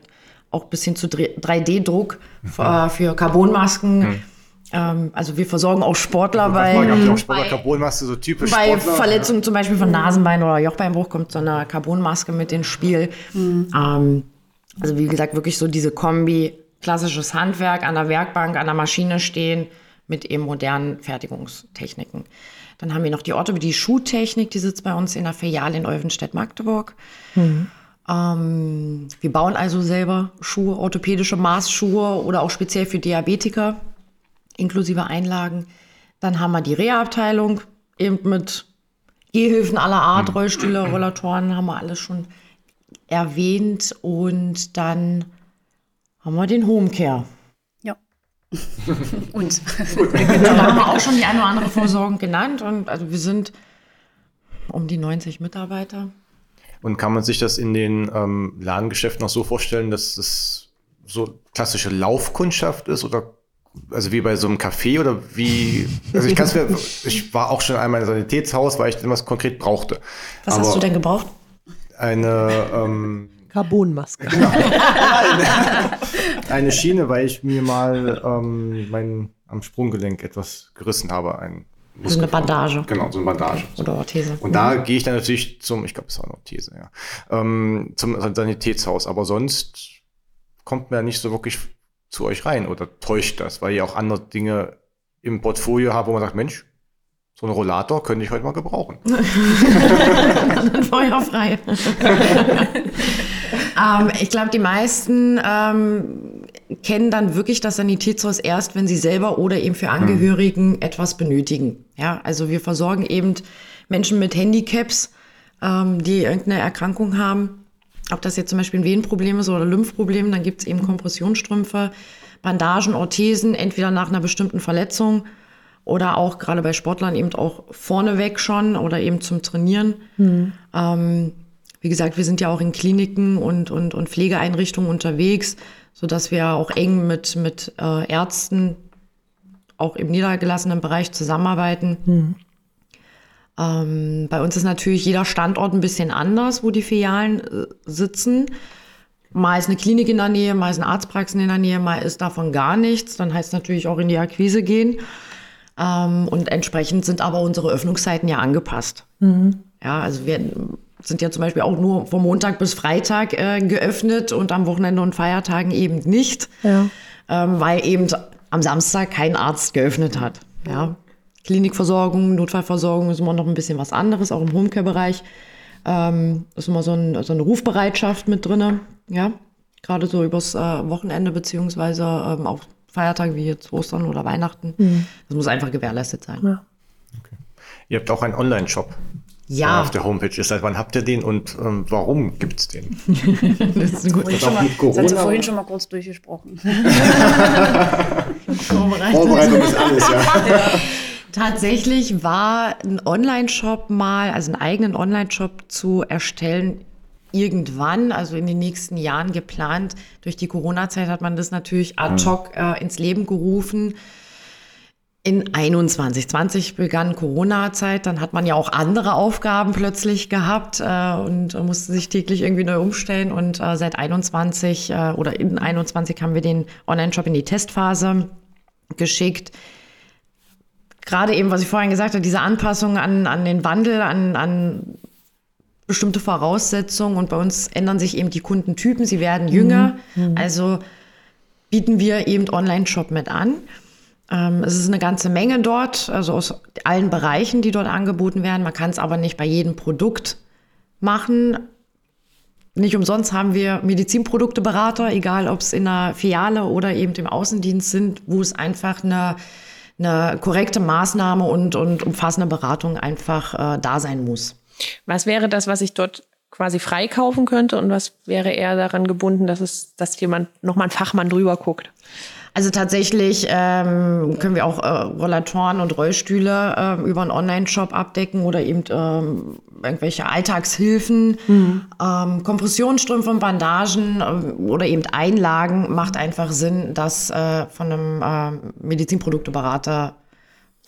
auch bis hin zu 3D-Druck äh, für Carbonmasken. Ähm, also wir versorgen auch Sportler bei, auch Sportler so typisch bei Sportler? Verletzungen zum Beispiel von Nasenbein oder Jochbeinbruch kommt so eine Carbonmaske mit ins Spiel. Ähm, also wie gesagt, wirklich so diese Kombi, klassisches Handwerk, an der Werkbank, an der Maschine stehen mit eben modernen Fertigungstechniken. Dann haben wir noch die Orthopädie-Schuhtechnik, die sitzt bei uns in der Filiale in Olvenstedt-Magdeburg. Ähm, wir bauen also selber Schuhe, orthopädische Maßschuhe oder auch speziell für Diabetiker, inklusive Einlagen. Dann haben wir die Reha-Abteilung, eben mit Gehhilfen aller Art, Rollstühle, Rollatoren, haben wir alles schon erwähnt. Und dann haben wir den Homecare. ja. [laughs] Und Da haben wir auch schon die eine oder andere Versorgung genannt. Und also wir sind um die 90 Mitarbeiter. Und kann man sich das in den ähm, Ladengeschäften auch so vorstellen, dass das so klassische Laufkundschaft ist oder also wie bei so einem Café oder wie? Also ich kann es mir, [laughs] ich war auch schon einmal in einem Sanitätshaus, weil ich dann was konkret brauchte. Was Aber hast du denn gebraucht? Eine ähm, Carbonmaske. [laughs] eine Schiene, weil ich mir mal ähm, mein am Sprunggelenk etwas gerissen habe. Ein Also eine Bandage Genau, so eine Bandage. oder Orthese. Und da gehe ich dann natürlich zum, ich glaube, es war eine Orthese, ja, ähm, zum Sanitätshaus. Aber sonst kommt man ja nicht so wirklich zu euch rein oder täuscht das, weil ihr auch andere Dinge im Portfolio habt, wo man sagt, Mensch, so ein Rollator könnte ich heute mal gebrauchen. [laughs] Feuerfrei. [laughs] ähm, ich glaube, die meisten ähm, kennen dann wirklich das Sanitätshaus erst, wenn sie selber oder eben für Angehörigen mhm. etwas benötigen. Ja, also wir versorgen eben Menschen mit Handicaps, ähm, die irgendeine Erkrankung haben. Ob das jetzt zum Beispiel ein Venenproblem ist oder Lymphproblem, dann gibt es eben Kompressionsstrümpfe, Bandagen, Orthesen, entweder nach einer bestimmten Verletzung oder auch gerade bei Sportlern eben auch vorneweg schon oder eben zum Trainieren. Mhm. Ähm, wie gesagt, wir sind ja auch in Kliniken und, und, und Pflegeeinrichtungen unterwegs, sodass wir auch eng mit, mit äh, Ärzten auch im niedergelassenen Bereich zusammenarbeiten. Mhm. Ähm, bei uns ist natürlich jeder Standort ein bisschen anders, wo die Filialen äh, sitzen. Mal ist eine Klinik in der Nähe, mal ist eine Arztpraxis in der Nähe, mal ist davon gar nichts. Dann heißt es natürlich auch in die Akquise gehen. Ähm, und entsprechend sind aber unsere Öffnungszeiten ja angepasst. Mhm. Ja, also wir sind ja zum Beispiel auch nur vom Montag bis Freitag äh, geöffnet und am Wochenende und Feiertagen eben nicht, ja. ähm, weil eben am Samstag kein Arzt geöffnet hat. Ja. Klinikversorgung, Notfallversorgung ist immer noch ein bisschen was anderes, auch im Homecare-Bereich. Ähm, ist immer so, ein, so, eine Rufbereitschaft mit drin, ja. Gerade so übers äh, Wochenende, beziehungsweise ähm, auch Feiertage wie jetzt Ostern oder Weihnachten. Mhm. Das muss einfach gewährleistet sein. Ja. Okay. Ihr habt auch einen Online-Shop. Ja. Auf der Homepage ist. Seit wann habt ihr den und ähm, warum gibt es den? [laughs] das ist ein gut. Das, das hat sie vorhin schon mal kurz durchgesprochen. [laughs] Vorbereitung ist alles, ja. ja. [laughs] Tatsächlich war ein Online-Shop mal, also einen eigenen Online-Shop zu erstellen, irgendwann, also in den nächsten Jahren geplant. Durch die Corona-Zeit hat man das natürlich ad hoc äh, ins Leben gerufen. In 21, 20 begann Corona-Zeit, dann hat man ja auch andere Aufgaben plötzlich gehabt äh, und musste sich täglich irgendwie neu umstellen. Und äh, seit 21 äh, oder in 21 haben wir den Online-Shop in die Testphase geschickt gerade eben, was ich vorhin gesagt habe, diese Anpassung an, an den Wandel, an, an bestimmte Voraussetzungen und bei uns ändern sich eben die Kundentypen, sie werden jünger. Mhm. mhm. Also bieten wir eben Online-Shop mit an. Ähm, es ist eine ganze Menge dort, also aus allen Bereichen, die dort angeboten werden. Man kann es aber nicht bei jedem Produkt machen. Nicht umsonst haben wir Medizinprodukteberater, egal ob es in einer Filiale oder eben im Außendienst sind, wo es einfach eine eine korrekte Maßnahme und, und umfassende Beratung einfach äh, da sein muss. Was wäre das, was ich dort quasi freikaufen könnte und was wäre eher daran gebunden, dass es, dass jemand nochmal ein Fachmann drüber guckt? Also tatsächlich ähm, können wir auch äh, Rollatoren und Rollstühle äh, über einen Online-Shop abdecken oder eben ähm, irgendwelche Alltagshilfen, mhm. ähm, Kompressionsstrümpfe und Bandagen äh, oder eben Einlagen macht einfach Sinn, das äh, von einem äh, Medizinprodukteberater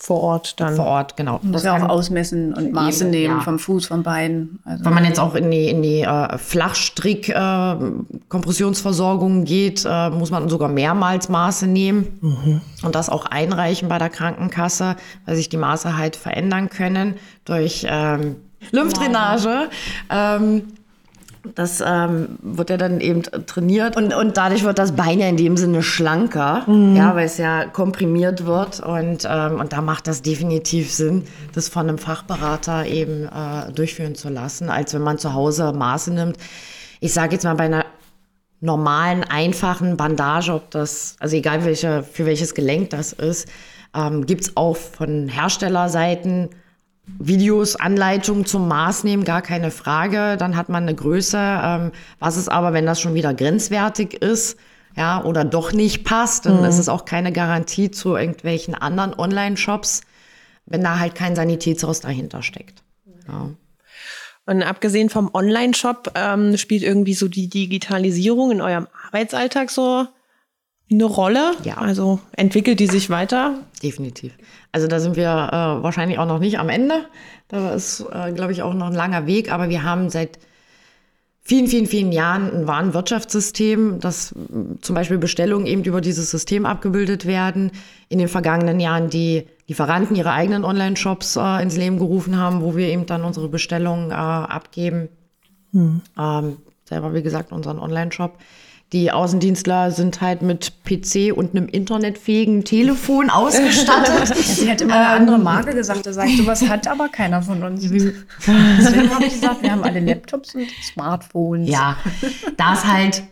vor Ort dann. Vor Ort, genau. Und das, das auch ausmessen und Maße nehmen ja. vom Fuß, vom Bein. Also Wenn man jetzt auch in die, in die äh, Flachstrick-Kompressionsversorgung äh, geht, äh, muss man sogar mehrmals Maße nehmen mhm. und das auch einreichen bei der Krankenkasse, weil sich die Maße halt verändern können durch ähm, Lymphdrainage. Ähm, das ähm, wird ja dann eben trainiert und, und dadurch wird das Bein ja in dem Sinne schlanker, mhm. ja, weil es ja komprimiert wird und, ähm, und da macht das definitiv Sinn, das von einem Fachberater eben äh, durchführen zu lassen, als wenn man zu Hause Maße nimmt. Ich sage jetzt mal bei einer normalen, einfachen Bandage, ob das, also egal welche, für welches Gelenk das ist, ähm, gibt es auch von Herstellerseiten Videos, Anleitungen zum Maßnehmen, gar keine Frage. Dann hat man eine Größe. Ähm, was ist aber, wenn das schon wieder grenzwertig ist? Ja, oder doch nicht passt, dann mhm. ist es auch keine Garantie zu irgendwelchen anderen Online-Shops, wenn da halt kein Sanitätshaus dahinter steckt. Ja. Und abgesehen vom Online-Shop ähm, spielt irgendwie so die Digitalisierung in eurem Arbeitsalltag so eine Rolle? Ja. Also entwickelt die sich weiter? Definitiv. Also da sind wir äh, wahrscheinlich auch noch nicht am Ende. Da ist, äh, glaube ich, auch noch ein langer Weg. Aber wir haben seit vielen, vielen, vielen Jahren ein Warenwirtschaftssystem, dass zum Beispiel Bestellungen eben über dieses System abgebildet werden. In den vergangenen Jahren die Lieferanten ihre eigenen Online-Shops äh, ins Leben gerufen haben, wo wir eben dann unsere Bestellungen äh, abgeben. Hm. Ähm, selber, wie gesagt, unseren Online-Shop Die Außendienstler sind halt mit PC und einem internetfähigen Telefon ausgestattet. Sie hat immer eine andere Marke gesagt. Da sagt, sowas hat aber keiner von uns. [laughs] Deswegen habe ich gesagt, wir haben alle Laptops und Smartphones. Ja, da es halt,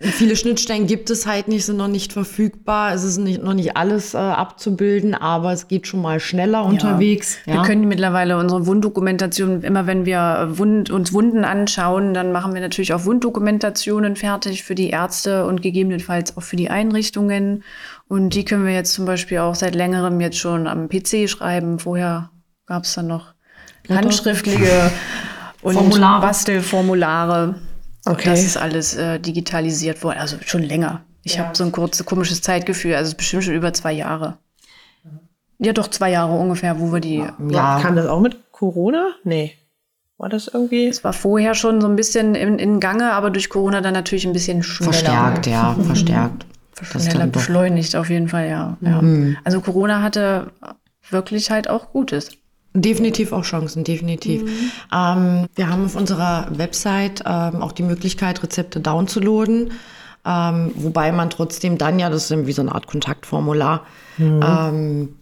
viele Schnittstellen gibt es halt nicht, sind noch nicht verfügbar. Es ist nicht, noch nicht alles äh, abzubilden, aber es geht schon mal schneller unterwegs. Wir können mittlerweile unsere Wunddokumentation, immer wenn wir Wund, uns Wunden anschauen, dann machen wir natürlich auch Wunddokumentationen fertig für die Ärzte und gegebenenfalls auch für die Einrichtungen. Und die können wir jetzt zum Beispiel auch seit längerem jetzt schon am PC schreiben. Vorher gab es dann noch handschriftliche und Formulare. Bastelformulare. Okay. Das ist alles äh, digitalisiert worden, also schon länger. Ich habe so ein kurzes, komisches Zeitgefühl, also es ist bestimmt schon über zwei Jahre. Ja, doch zwei Jahre ungefähr, wo wir die. Ja, Kam das auch mit Corona? Nee. War das irgendwie? Es war vorher schon so ein bisschen in, in Gange, aber durch Corona dann natürlich ein bisschen schneller. verstärkt, ja, verstärkt. Das Schneller beschleunigt auf jeden Fall, ja. ja. Also Corona hatte wirklich halt auch Gutes. Definitiv auch Chancen, definitiv. Ähm, wir haben auf unserer Website ähm, auch die Möglichkeit, Rezepte downzuladen. Ähm, wobei man trotzdem dann ja, das ist wie so eine Art Kontaktformular, ähm,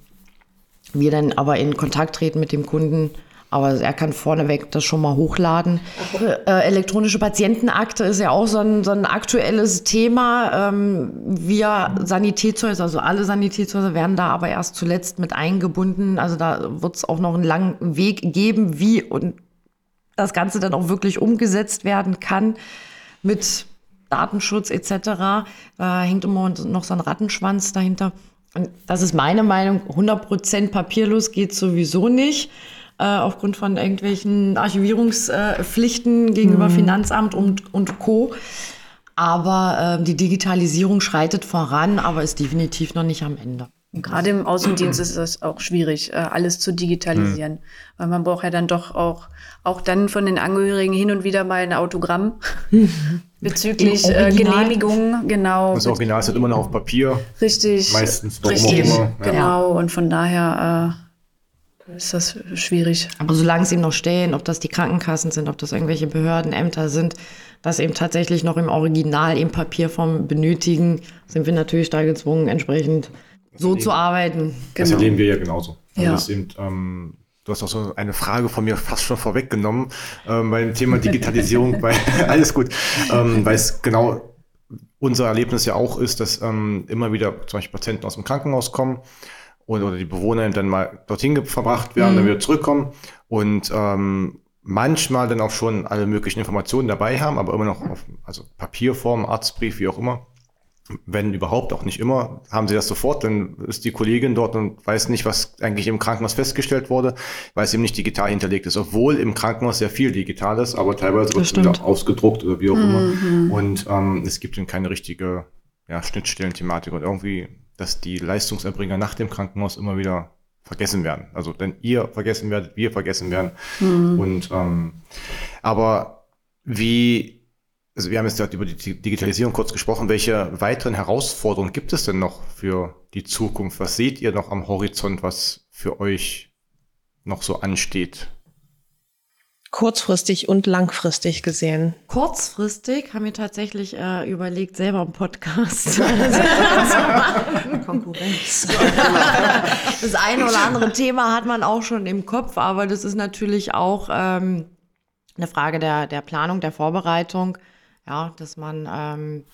wir dann aber in Kontakt treten mit dem Kunden. Aber er kann vorneweg das schon mal hochladen. Äh, elektronische Patientenakte ist ja auch so ein, so ein aktuelles Thema. Ähm, wir Sanitätshäuser, also alle Sanitätshäuser werden da aber erst zuletzt mit eingebunden. Also da wird es auch noch einen langen Weg geben, wie und das Ganze dann auch wirklich umgesetzt werden kann mit Datenschutz etc. Da hängt immer noch so ein Rattenschwanz dahinter. Und das ist meine Meinung. 100% papierlos geht sowieso nicht. Äh, aufgrund von irgendwelchen Archivierungspflichten gegenüber Finanzamt und, und Co. Aber äh, die Digitalisierung schreitet voran, aber ist definitiv noch nicht am Ende. Und gerade im Außendienst ist es auch schwierig, äh, alles zu digitalisieren. Weil man braucht ja dann doch auch, auch dann von den Angehörigen hin und wieder mal ein Autogramm [laughs] bezüglich äh, Original. Genehmigung. Genau. Das Original ist halt immer noch auf Papier. Richtig. Meistens, Richtig. immer. Ja. Genau. Und von daher äh, ist das schwierig. Aber solange sie noch stehen, ob das die Krankenkassen sind, ob das irgendwelche Behörden, Ämter sind, das eben tatsächlich noch im Original, in Papierform benötigen, sind wir natürlich da gezwungen, entsprechend so zu arbeiten. Das Genau. erleben wir ja genauso. Also Ja. das ist eben, ähm, du hast auch so eine Frage von mir fast schon vorweggenommen ähm, beim Thema Digitalisierung, [laughs] weil [laughs] alles gut, ähm, weil es genau unser Erlebnis ja auch ist, dass ähm, immer wieder zum Beispiel Patienten aus dem Krankenhaus kommen und, oder die Bewohner dann mal dorthin verbracht werden, dann wieder zurückkommen und ähm, manchmal dann auch schon alle möglichen Informationen dabei haben, aber immer noch auf also Papierform, Arztbrief, wie auch immer. Wenn überhaupt, auch nicht immer, haben sie das sofort, dann ist die Kollegin dort und weiß nicht, was eigentlich im Krankenhaus festgestellt wurde, weil es eben nicht digital hinterlegt ist, obwohl im Krankenhaus sehr viel digital ist, aber teilweise wird es wieder ausgedruckt oder wie auch immer. Und ähm, es gibt dann keine richtige ja, Schnittstellenthematik und irgendwie, dass die Leistungserbringer nach dem Krankenhaus immer wieder vergessen werden. Also wenn ihr vergessen werdet, wir vergessen werden. Und ähm, aber wie also wir haben jetzt gerade über die Digitalisierung kurz gesprochen. Welche weiteren Herausforderungen gibt es denn noch für die Zukunft? Was seht ihr noch am Horizont, was für euch noch so ansteht? Kurzfristig und langfristig gesehen. Kurzfristig haben wir tatsächlich äh, überlegt, selber einen Podcast [laughs] zu machen. Konkurrenz. Das eine oder andere Thema hat man auch schon im Kopf, aber das ist natürlich auch ähm, eine Frage der, der Planung, der Vorbereitung. Ja, dass man ähm,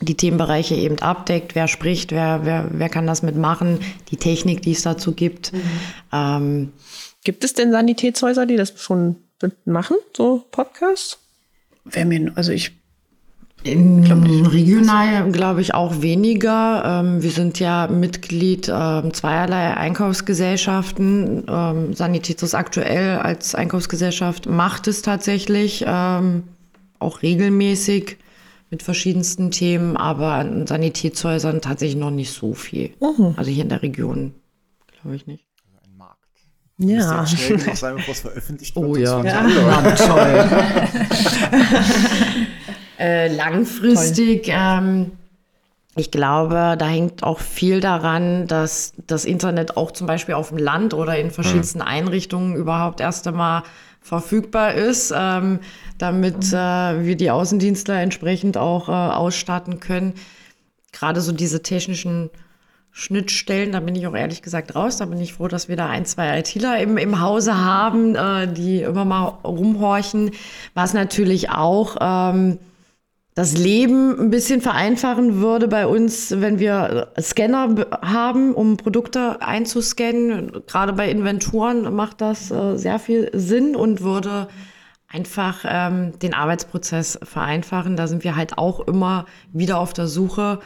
die Themenbereiche eben abdeckt, wer spricht, wer, wer, wer kann das mitmachen, die Technik, die es dazu gibt. Ähm, Gibt es denn Sanitätshäuser, die das schon machen, so Podcasts? Wer mir, also ich In regional glaube ich auch weniger. Ähm, wir sind ja Mitglied ähm, zweierlei Einkaufsgesellschaften. Ähm, Sanitätshaus aktuell als Einkaufsgesellschaft macht es tatsächlich ähm, auch regelmäßig mit verschiedensten Themen, aber an Sanitätshäusern tatsächlich noch nicht so viel. Also hier in der Region glaube ich nicht. Ja. Schnell genug sein, bevor es veröffentlicht wird. Oh ja. alle- Ja, toll. [laughs] [laughs] äh, langfristig, ähm, ich glaube, da hängt auch viel daran, dass das Internet auch zum Beispiel auf dem Land oder in verschiedensten Einrichtungen überhaupt erst einmal verfügbar ist, ähm, damit äh, wir die Außendienstler entsprechend auch äh, ausstatten können. Gerade so diese technischen Schnittstellen, da bin ich auch ehrlich gesagt raus. Da bin ich froh, dass wir da ein, zwei ITler im, im Hause haben, äh, die immer mal rumhorchen. Was natürlich auch ähm, das Leben ein bisschen vereinfachen würde bei uns, wenn wir Scanner haben, um Produkte einzuscannen. Gerade bei Inventuren macht das äh, sehr viel Sinn und würde einfach ähm, den Arbeitsprozess vereinfachen. Da sind wir halt auch immer wieder auf der Suche.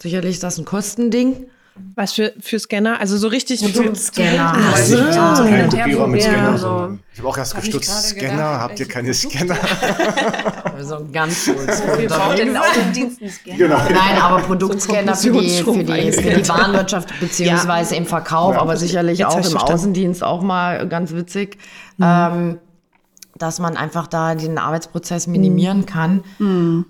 Sicherlich ist das ein Kostending. Was für, für Scanner? Also so richtig für Scanner. Ach so. Kein Kopierer mit Ja. Scanner. So. Ich habe auch erst Hab gestutzt, Scanner, gedacht, habt ihr keine Scanner? [laughs] So ein ganz. Wir brauchen den Außendienst nicht gerne. genau. Nein, aber Produktscanner für die, für die, für die Warenwirtschaft beziehungsweise im Verkauf, aber sicherlich Jetzt auch im verstanden. Außendienst auch mal ganz witzig, ähm, dass man einfach da den Arbeitsprozess minimieren kann.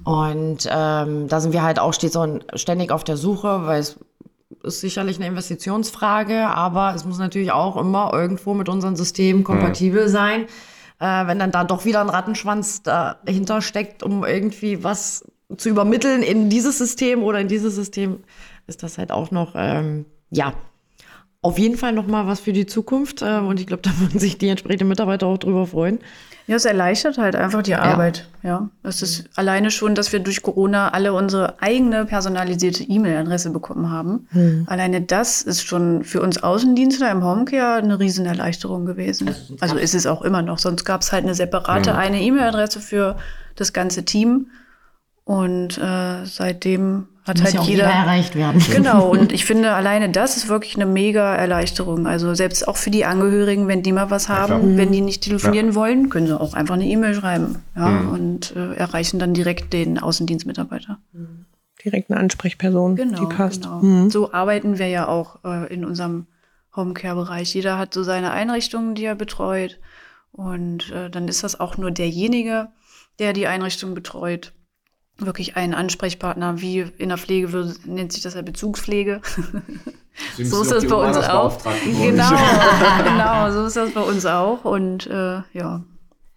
Und ähm, da sind wir halt auch stets so ständig auf der Suche, weil es ist sicherlich eine Investitionsfrage, aber es muss natürlich auch immer irgendwo mit unseren Systemen kompatibel sein. Äh, wenn dann da doch wieder ein Rattenschwanz dahinter steckt, um irgendwie was zu übermitteln in dieses System oder in dieses System, ist das halt auch noch, ähm, ja, auf jeden Fall noch mal was für die Zukunft. Äh, und ich glaube, [laughs] da würden sich die entsprechenden Mitarbeiter auch drüber freuen. Ja, es erleichtert halt einfach die Arbeit. Ja, es ist alleine schon, dass wir durch Corona alle unsere eigene personalisierte E-Mail-Adresse bekommen haben. Alleine das ist schon für uns Außendienstler im Homecare eine Riesenerleichterung gewesen. Also ist es auch immer noch. Sonst gab es halt eine separate eine E-Mail-Adresse für das ganze Team. Und äh, seitdem hat Muss halt ja auch jeder jeder erreicht werden. Genau, [laughs] und ich finde, alleine das ist wirklich eine mega Erleichterung. Also selbst auch für die Angehörigen, wenn die mal was haben, klar. wenn die nicht telefonieren wollen, können sie auch einfach eine E-Mail schreiben ja, und äh, erreichen dann direkt den Außendienstmitarbeiter. direkt eine Ansprechperson, Genau, die passt. genau. Mhm. So arbeiten wir ja auch äh, in unserem Homecare-Bereich. Jeder hat so seine Einrichtungen, die er betreut. Und äh, dann ist das auch nur derjenige, der die Einrichtung betreut. Wirklich ein Ansprechpartner, wie in der Pflege würde, nennt sich das ja Bezugspflege. So ist das bei uns auch. Genau, [laughs] genau, so ist das bei uns auch. Und äh, ja,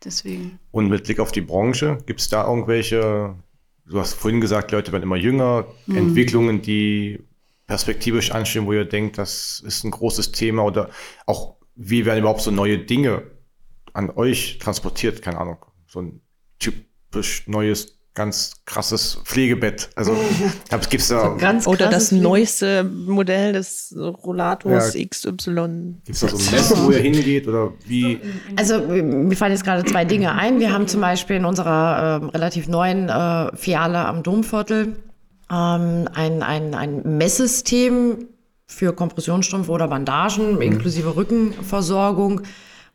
deswegen. Und mit Blick auf die Branche, gibt es da irgendwelche, du hast vorhin gesagt, Leute werden immer jünger, Mhm. Entwicklungen, die perspektivisch anstehen, wo ihr denkt, das ist ein großes Thema oder auch, wie werden überhaupt so neue Dinge an euch transportiert? Keine Ahnung, so ein typisch neues, ganz krasses Pflegebett. Also gibt es da, Ganz Oder das Leben. neueste Modell des Rollators Ja. XY. gibt's da so ein Netz, wo ihr hingeht oder wie? Also mir fallen jetzt gerade zwei Dinge ein. Wir haben zum Beispiel in unserer ähm, relativ neuen äh, Filiale am Domviertel ähm, ein, ein, ein Messsystem für Kompressionsstrumpf oder Bandagen inklusive Rückenversorgung,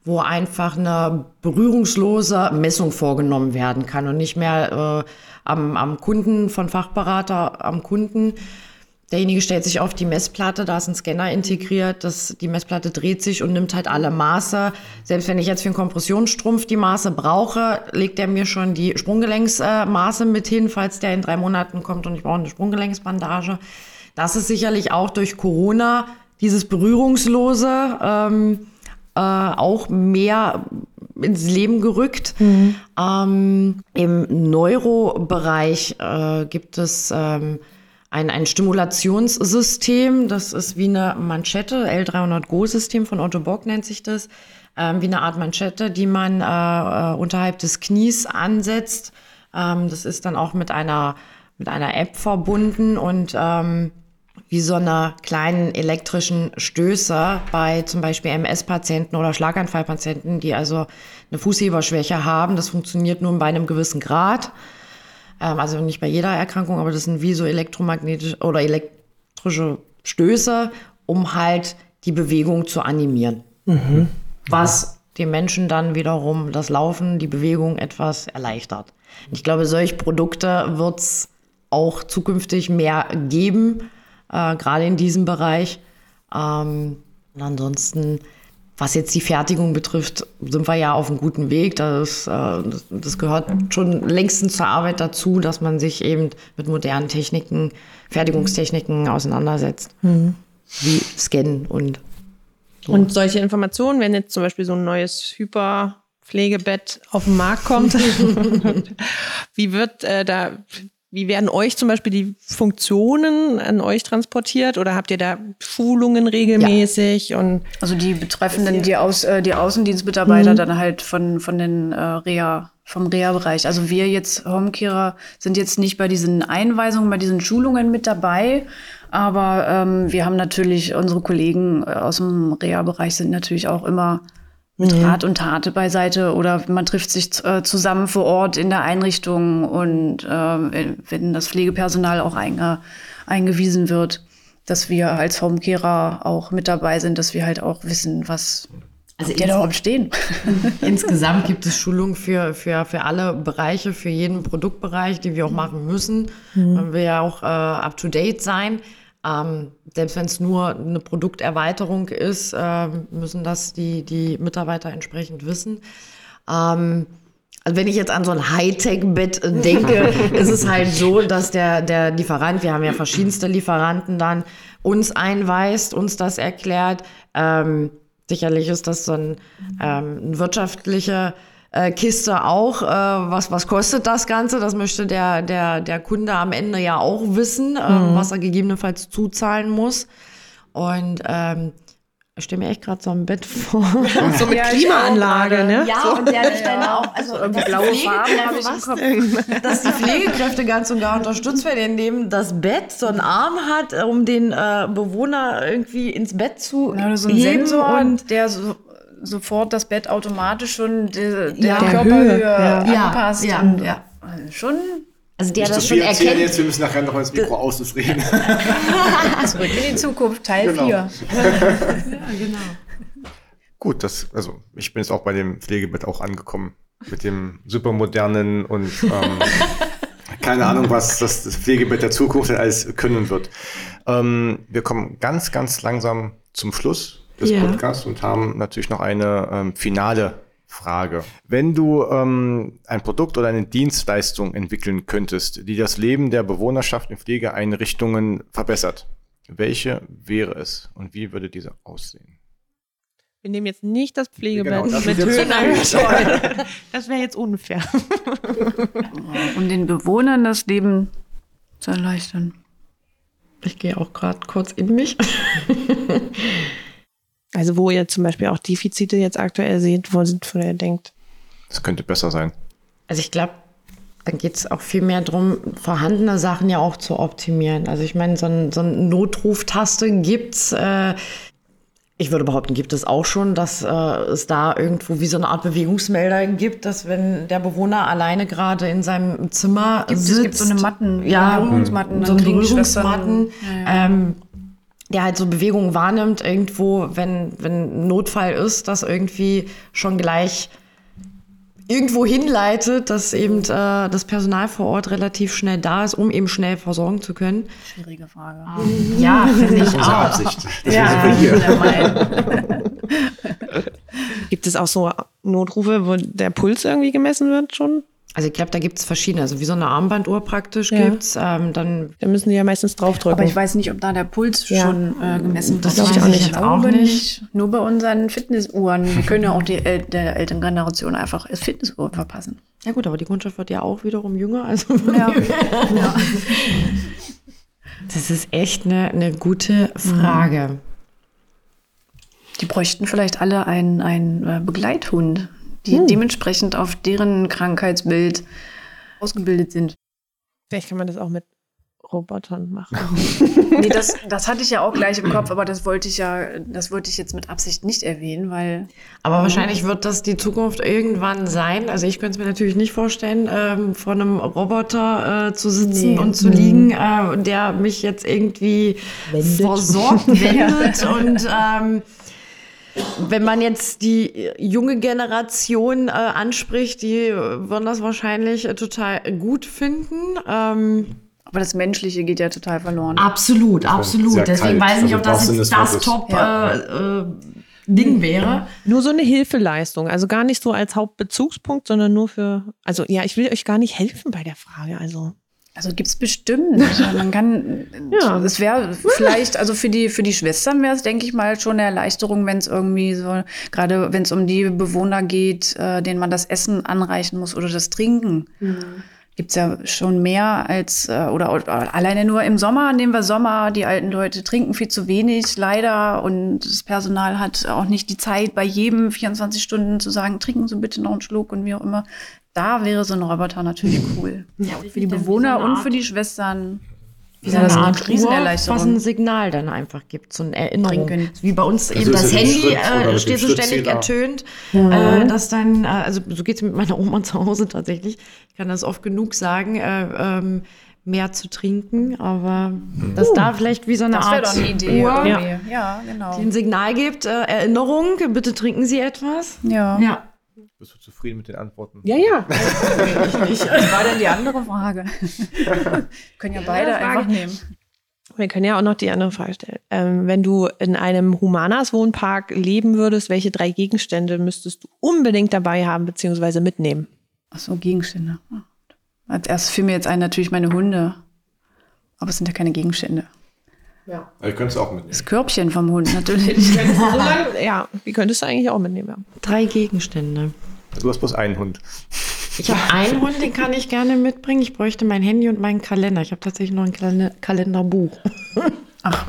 wo einfach eine berührungslose Messung vorgenommen werden kann und nicht mehr äh, am, am Kunden von Fachberater am Kunden. Derjenige stellt sich auf die Messplatte, da ist ein Scanner integriert, das, die Messplatte dreht sich und nimmt halt alle Maße. Selbst wenn ich jetzt für einen Kompressionsstrumpf die Maße brauche, legt er mir schon die Sprunggelenksmaße Maße mit hin, falls der in drei Monaten kommt und ich brauche eine Sprunggelenksbandage. Das ist sicherlich auch durch Corona dieses Berührungslose ähm, äh, auch mehr ins Leben gerückt. Ähm, Im Neurobereich äh, gibt es ähm, ein, ein Stimulationssystem, das ist wie eine Manschette, L300 Go-System von Otto Bock nennt sich das, ähm, wie eine Art Manschette, die man äh, äh, unterhalb des Knies ansetzt. Ähm, das ist dann auch mit einer, mit einer App verbunden und ähm, wie so einer kleinen elektrischen Stöße bei zum Beispiel MS-Patienten oder Schlaganfallpatienten, die also eine Fußheberschwäche haben. Das funktioniert nur bei einem gewissen Grad. Ähm, also nicht bei jeder Erkrankung, aber das sind wie so elektromagnetische oder elektrische Stöße, um halt die Bewegung zu animieren. Was den Menschen dann wiederum das Laufen, die Bewegung etwas erleichtert. Ich glaube, solche Produkte wird es auch zukünftig mehr geben, äh, gerade in diesem Bereich. Ähm, und ansonsten was jetzt die Fertigung betrifft, sind wir ja auf einem guten Weg. Das, äh, das gehört schon längstens zur Arbeit dazu, dass man sich eben mit modernen Techniken, Fertigungstechniken auseinandersetzt. Mhm. Wie Scannen und so. Und solche Informationen, wenn jetzt zum Beispiel so ein neues Hyperpflegebett auf den Markt kommt, [laughs] [laughs] wie wird äh, da wie werden euch zum Beispiel die Funktionen an euch transportiert oder habt ihr da Schulungen regelmäßig? Ja. Und also die Betreffenden, die, Aus, äh, die Außendienstmitarbeiter mhm. dann halt von, von den äh, Reha, vom Reha-Bereich. Also wir jetzt, Homecarer, sind jetzt nicht bei diesen Einweisungen, bei diesen Schulungen mit dabei. Aber ähm, wir haben natürlich, unsere Kollegen äh, aus dem Reha-Bereich sind natürlich auch immer mit mhm. Rat und Tat beiseite oder man trifft sich äh, zusammen vor Ort in der Einrichtung und äh, wenn das Pflegepersonal auch einge eingewiesen wird, dass wir als Homecarer auch mit dabei sind, dass wir halt auch wissen, was also die da überhaupt stehen. [laughs] [laughs] Insgesamt gibt es Schulungen für, für, für alle Bereiche, für jeden Produktbereich, die wir auch machen müssen. Mhm. Will ja auch äh, up-to-date sein. Ähm, selbst wenn es nur eine Produkterweiterung ist, äh, müssen das die, die Mitarbeiter entsprechend wissen. Ähm, also wenn ich jetzt an so ein Hightech-Bett denke, [laughs] ist es halt so, dass der, der Lieferant, wir haben ja verschiedenste Lieferanten dann, uns einweist, uns das erklärt. Ähm, sicherlich ist das so ein, ähm, ein wirtschaftlicher äh, Kiste auch, äh, was, was kostet das Ganze? Das möchte der, der, der Kunde am Ende ja auch wissen, äh, mhm. was er gegebenenfalls zuzahlen muss. Und ähm, ich stelle mir echt gerade so ein Bett vor. [laughs] so mit ja, Klimaanlage, ne? Ja, so. und der ja, dann auch, also irgendwie blaue Farben. [laughs] Dass die Pflegekräfte ganz und gar unterstützt werden, indem das Bett so einen Arm hat, um den äh, Bewohner irgendwie ins Bett zu ja, so ein heben Sensor, und der so sofort das Bett automatisch schon der, der ja, Körperhöhe ja. anpasst. Ja, und ja. Schon. Also der das schon erkennt. Jetzt, wir müssen nachher noch ins Mikro aus reden. [laughs] Zurück in die Zukunft, Teil 4. Genau. [laughs] ja, genau. Gut, das, also ich bin jetzt auch bei dem Pflegebett auch angekommen. Mit dem supermodernen und ähm, [laughs] keine Ahnung, was das, das Pflegebett der Zukunft alles können wird. Ähm, wir kommen ganz, ganz langsam zum Schluss des ja. Podcasts und haben natürlich noch eine ähm, finale Frage. Wenn du ähm, ein Produkt oder eine Dienstleistung entwickeln könntest, die das Leben der Bewohnerschaft in Pflegeeinrichtungen verbessert, welche wäre es und wie würde diese aussehen? Wir nehmen jetzt nicht das Pflegebett genau, das mit Höhenansteuern. [laughs] Das wäre jetzt unfair. [laughs] um den Bewohnern das Leben zu erleichtern. Ich gehe auch gerade kurz in mich. [laughs] Also wo ihr zum Beispiel auch Defizite jetzt aktuell seht, wo, wo ihr denkt. Das könnte besser sein. Also ich glaube, dann geht es auch viel mehr darum, vorhandene Sachen ja auch zu optimieren. Also ich meine, so, ein, so eine Notruftaste gibt's. Äh, ich würde behaupten, gibt es auch schon, dass äh, es da irgendwo wie so eine Art Bewegungsmelder gibt, dass wenn der Bewohner alleine gerade in seinem Zimmer gibt, sitzt, es gibt so eine Matten, ja, Berührungsmatten, so eine Berührungsmatten, ja, ja. Ähm, der halt so Bewegungen wahrnimmt, irgendwo, wenn, wenn Notfall ist, das irgendwie schon gleich irgendwo hinleitet, dass eben äh, das Personal vor Ort relativ schnell da ist, um eben schnell versorgen zu können. Schwierige Frage. Um, ja, finde ich auch. Absicht. Das ja, hier. Gibt es auch so Notrufe, wo der Puls irgendwie gemessen wird schon? Also ich glaube, da gibt es verschiedene, also wie so eine Armbanduhr praktisch ja. gibt's. Ähm, dann da müssen die ja meistens draufdrücken. Aber ich weiß nicht, ob da der Puls ja. schon äh, gemessen wird. Das, das weiß ich auch nicht. Auch nicht. Nur bei unseren Fitnessuhren. Wir können ja auch die El der älteren Generation einfach Fitnessuhren verpassen. Ja gut, aber die Kundschaft wird ja auch wiederum jünger. Also ja. [laughs] ja. Das ist echt eine, eine gute Frage. Die bräuchten vielleicht alle einen, einen äh, Begleithund die hm. dementsprechend auf deren Krankheitsbild ausgebildet sind. Vielleicht kann man das auch mit Robotern machen. [laughs] nee, das, [laughs] das hatte ich ja auch gleich im Kopf, aber das wollte ich ja, das wollte ich jetzt mit Absicht nicht erwähnen, weil. Aber ähm, wahrscheinlich wird das die Zukunft irgendwann sein. Also ich könnte es mir natürlich nicht vorstellen, ähm, vor einem Roboter äh, zu sitzen nee. und zu liegen, äh, der mich jetzt irgendwie wendet. versorgt, [laughs] wendet und ähm, wenn man jetzt die junge Generation äh, anspricht, die würden das wahrscheinlich äh, total gut finden. Ähm, aber das Menschliche geht ja total verloren. Absolut, absolut. Deswegen kalt. weiß ich nicht, ob also das jetzt das Top ja. äh, äh Ding wäre. Nur so eine Hilfeleistung, also gar nicht so als Hauptbezugspunkt, sondern nur für, also ja, ich will euch gar nicht helfen bei der Frage, also. Also gibt's bestimmt. Man kann, [laughs] Ja. es wäre vielleicht, also für die, für die Schwestern wäre es, denke ich mal, schon eine Erleichterung, wenn es irgendwie so, gerade wenn es um die Bewohner geht, äh, denen man das Essen anreichen muss oder das Trinken. Gibt's ja schon mehr als, äh, oder, oder alleine nur im Sommer, nehmen wir Sommer, die alten Leute trinken viel zu wenig, leider, und das Personal hat auch nicht die Zeit, bei jedem 24 Stunden zu sagen, trinken Sie bitte noch einen Schluck und wie auch immer. Da wäre so ein Roboter natürlich [laughs] cool. für die Bewohner und für die Schwestern. Wie Ja, das ist eine Uhr, was ein Riesenerleichterung. Signal dann einfach gibt, so eine Erinnerung. Trinken. Wie bei uns eben ist das ja Handy äh, steht so ständig ertönt, äh, dass dann, äh, also so geht es mit meiner Oma zu Hause tatsächlich. Ich kann das oft genug sagen, äh, ähm, mehr zu trinken, aber dass da vielleicht wie so eine Das Art doch eine Idee. Uhr, irgendwie. Ja, genau. die ein Signal gibt, äh, Erinnerung, bitte trinken Sie etwas. Ja. Ja. Bist du zufrieden mit den Antworten? Ja, ja. [laughs] Was war denn die andere Frage? [laughs] Können ja beide Frage. einfach nehmen. Wir können ja auch noch die andere Frage stellen. Ähm, wenn du in einem Humanas-Wohnpark leben würdest, welche drei Gegenstände müsstest du unbedingt dabei haben bzw. mitnehmen? Ach so, Gegenstände. Als erstes fiel mir jetzt ein, natürlich meine Hunde. Aber es sind ja keine Gegenstände. Ja. Ich könnte es auch mitnehmen. Das Körbchen vom Hund, natürlich. [laughs] [laughs] ja, die könntest du eigentlich auch mitnehmen. Ja. Drei Gegenstände. Du hast bloß einen Hund. Ich habe [laughs] einen Hund, den kann ich gerne mitbringen. Ich bräuchte mein Handy und meinen Kalender. Ich habe tatsächlich noch ein Kalender Kalenderbuch. Ach,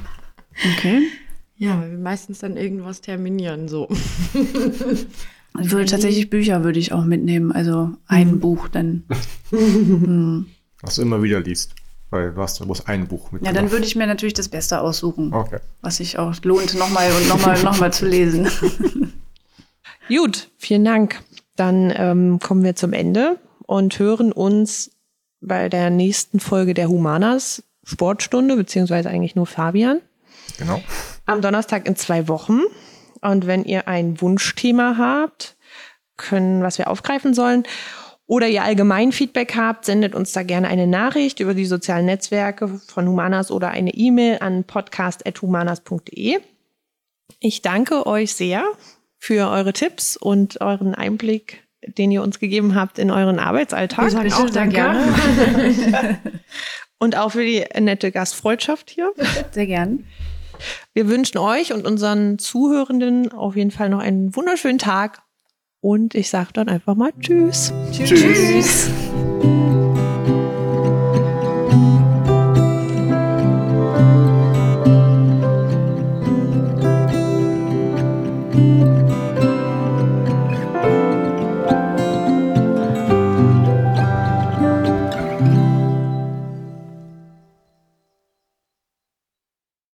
okay. Ja, weil wir meistens dann irgendwas terminieren so. Ich würde tatsächlich Bücher würde ich auch mitnehmen. Also ein Buch dann. Was du immer wieder liest. Weil du hast ja bloß ein Buch Ja, mitgebracht. dann würde ich mir natürlich das Beste aussuchen, Okay. was sich auch lohnt, nochmal und nochmal [laughs] noch mal zu lesen. [laughs] Gut, vielen Dank. Dann ähm, kommen wir zum Ende und hören uns bei der nächsten Folge der Humanas Sportstunde, beziehungsweise eigentlich nur Fabian, Genau. am Donnerstag in zwei Wochen. Und wenn ihr ein Wunschthema habt, können, was wir aufgreifen sollen, oder ihr allgemein Feedback habt, sendet uns da gerne eine Nachricht über die sozialen Netzwerke von Humanas oder eine E-Mail an podcast.humanas.de. Ich danke euch sehr für eure Tipps und euren Einblick, den ihr uns gegeben habt in euren Arbeitsalltag. Wir sagen auch sehr danke. gerne. [laughs] Und auch für die nette Gastfreundschaft hier. Sehr gern. Wir wünschen euch und unseren Zuhörenden auf jeden Fall noch einen wunderschönen Tag. Und ich sage dann einfach mal Tschüss. Tschüss. Tschüss.